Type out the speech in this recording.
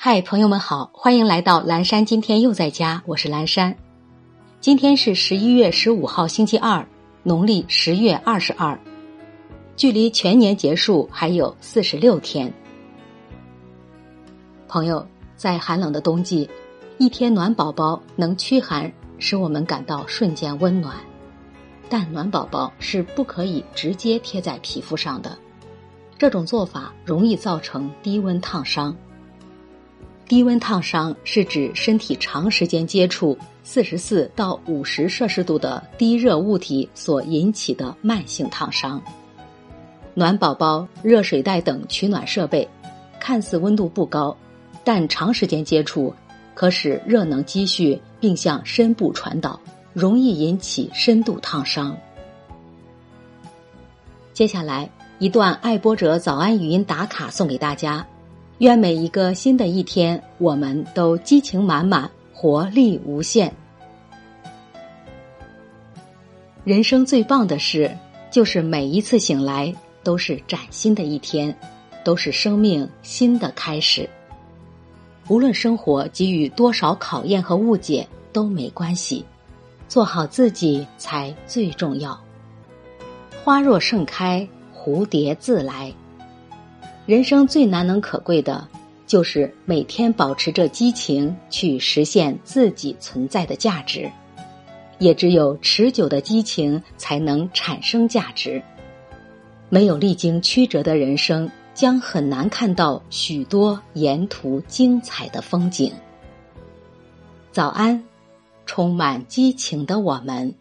嗨，朋友们好，欢迎来到蓝山。今天又在家，我是蓝山。今天是十一月十五号，星期二，农历十月二十二，距离全年结束还有四十六天。朋友，在寒冷的冬季，一天暖宝宝能驱寒，使我们感到瞬间温暖。但暖宝宝是不可以直接贴在皮肤上的，这种做法容易造成低温烫伤。低温烫伤是指身体长时间接触四十四到五十摄氏度的低热物体所引起的慢性烫伤。暖宝宝、热水袋等取暖设备，看似温度不高，但长时间接触可使热能积蓄并向深部传导，容易引起深度烫伤。接下来一段爱播者早安语音打卡送给大家。愿每一个新的一天，我们都激情满满，活力无限。人生最棒的事，就是每一次醒来都是崭新的一天，都是生命新的开始。无论生活给予多少考验和误解都没关系，做好自己才最重要。花若盛开，蝴蝶自来。人生最难能可贵的，就是每天保持着激情去实现自己存在的价值。也只有持久的激情，才能产生价值。没有历经曲折的人生，将很难看到许多沿途精彩的风景。早安，充满激情的我们。